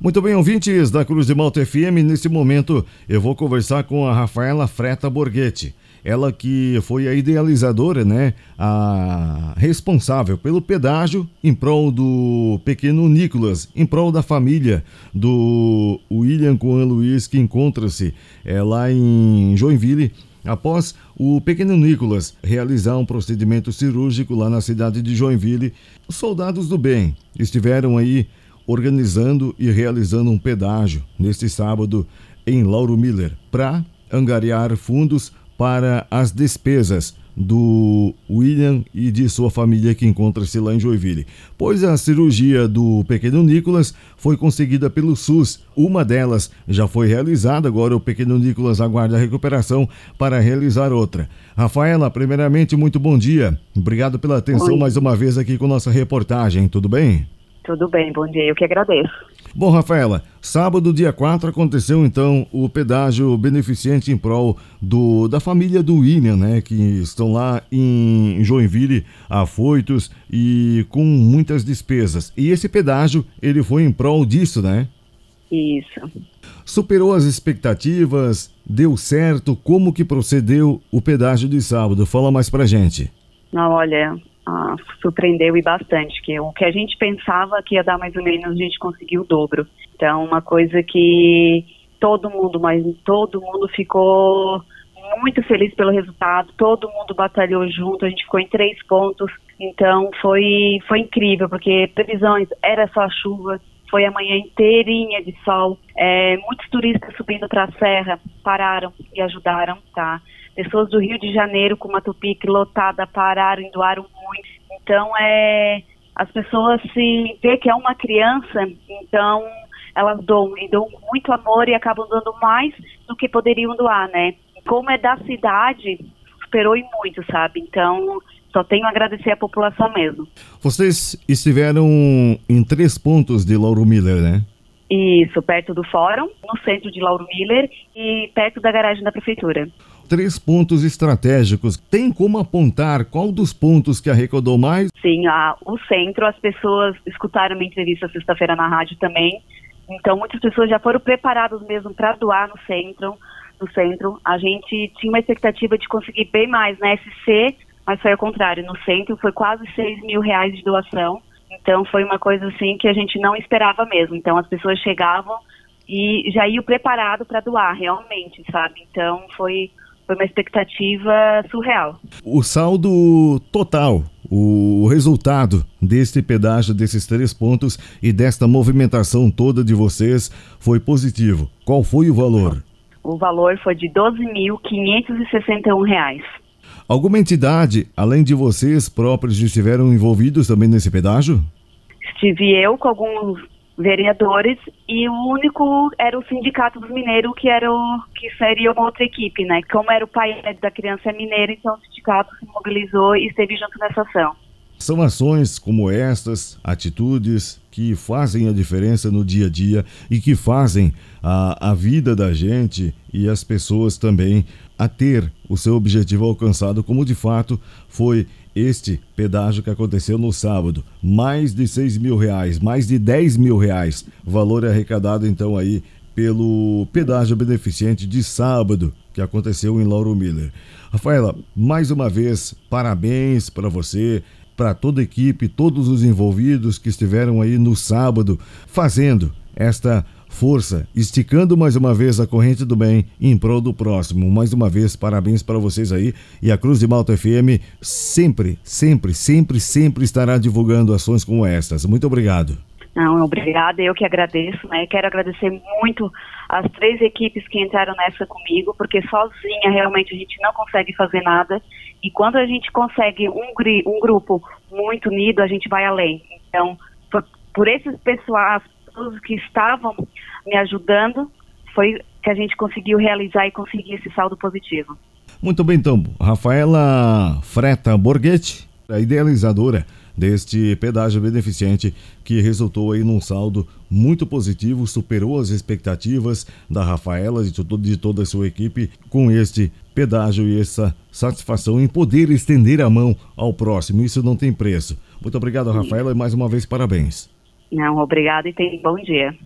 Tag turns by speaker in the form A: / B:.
A: Muito bem, ouvintes da Cruz de Malta FM, nesse momento eu vou conversar com a Rafaela Freta Borghetti. Ela que foi a idealizadora, né? A responsável pelo pedágio em prol do pequeno Nicolas, em prol da família do William Coan Luiz, que encontra-se é, lá em Joinville, Após o pequeno Nicolas realizar um procedimento cirúrgico lá na cidade de Joinville, os soldados do bem estiveram aí organizando e realizando um pedágio neste sábado em Lauro Miller para angariar fundos para as despesas do William e de sua família que encontra-se lá em Joinville. Pois a cirurgia do pequeno Nicolas foi conseguida pelo SUS. Uma delas já foi realizada, agora o pequeno Nicolas aguarda a recuperação para realizar outra. Rafaela, primeiramente, muito bom dia. Obrigado pela atenção Oi. mais uma vez aqui com nossa reportagem. Tudo bem?
B: Tudo bem, bom dia. Eu que agradeço.
A: Bom, Rafaela, sábado, dia 4, aconteceu então o pedágio beneficente em prol do, da família do William, né? Que estão lá em Joinville, afoitos e com muitas despesas. E esse pedágio, ele foi em prol disso, né?
B: Isso.
A: Superou as expectativas? Deu certo? Como que procedeu o pedágio de sábado? Fala mais pra gente.
B: Não, olha, ah, surpreendeu e bastante, que o que a gente pensava que ia dar mais ou menos, a gente conseguiu o dobro. Então, uma coisa que todo mundo, mas todo mundo ficou muito feliz pelo resultado, todo mundo batalhou junto, a gente ficou em três pontos, então foi, foi incrível, porque previsões era só chuva, foi a manhã inteirinha de sol, é, muitos turistas subindo para a serra pararam e ajudaram, tá? Pessoas do Rio de Janeiro com uma Tupic lotada pararam e doaram. Então, é, as pessoas se vê que é uma criança, então elas doam e doam muito amor e acabam dando mais do que poderiam doar, né? Como é da cidade, superou e muito, sabe? Então, só tenho a agradecer à população mesmo.
A: Vocês estiveram em três pontos de Lauro Miller, né?
B: Isso, perto do fórum, no centro de Lauro Miller e perto da garagem da prefeitura
A: três pontos estratégicos. Tem como apontar qual dos pontos que arrecadou mais?
B: Sim, a, o centro, as pessoas escutaram minha entrevista sexta-feira na rádio também. Então, muitas pessoas já foram preparadas mesmo para doar no centro. No centro, a gente tinha uma expectativa de conseguir bem mais na SC, mas foi ao contrário. No centro foi quase 6 mil reais de doação. Então, foi uma coisa assim que a gente não esperava mesmo. Então, as pessoas chegavam e já iam preparado para doar, realmente, sabe? Então, foi foi uma expectativa surreal.
A: O saldo total, o resultado deste pedágio, desses três pontos e desta movimentação toda de vocês foi positivo. Qual foi o valor?
B: O valor foi de R$ 12.561.
A: Alguma entidade, além de vocês próprios, estiveram envolvidos também nesse pedágio?
B: Estive eu com alguns vereadores e o único era o sindicato dos mineiros que era o que seria uma outra equipe, né? Como era o pai da criança mineira, então o sindicato se mobilizou e esteve junto nessa ação.
A: São ações como estas, atitudes que fazem a diferença no dia a dia e que fazem a, a vida da gente e as pessoas também a ter o seu objetivo alcançado, como de fato foi este pedágio que aconteceu no sábado. Mais de 6 mil reais, mais de 10 mil reais, valor arrecadado então aí pelo pedágio beneficente de sábado que aconteceu em Lauro Miller. Rafaela, mais uma vez, parabéns para você, para toda a equipe, todos os envolvidos que estiveram aí no sábado fazendo esta força, esticando mais uma vez a corrente do bem em prol do próximo. Mais uma vez, parabéns para vocês aí. E a Cruz de Malta FM sempre, sempre, sempre, sempre estará divulgando ações como estas. Muito obrigado.
B: Não, obrigada, eu que agradeço, né? Quero agradecer muito as três equipes que entraram nessa comigo, porque sozinha realmente a gente não consegue fazer nada. E quando a gente consegue um, um grupo muito unido, a gente vai além. Então, por, por esses pessoas, todos que estavam me ajudando, foi que a gente conseguiu realizar e conseguir esse saldo positivo.
A: Muito bem, então, Rafaela Freta Borghetti, a idealizadora deste pedágio beneficente que resultou aí num saldo muito positivo, superou as expectativas da Rafaela e de toda a sua equipe com este pedágio e essa satisfação em poder estender a mão ao próximo. Isso não tem preço. Muito obrigado, Rafaela, e mais uma vez parabéns.
B: Não, obrigado e tenha um bom dia.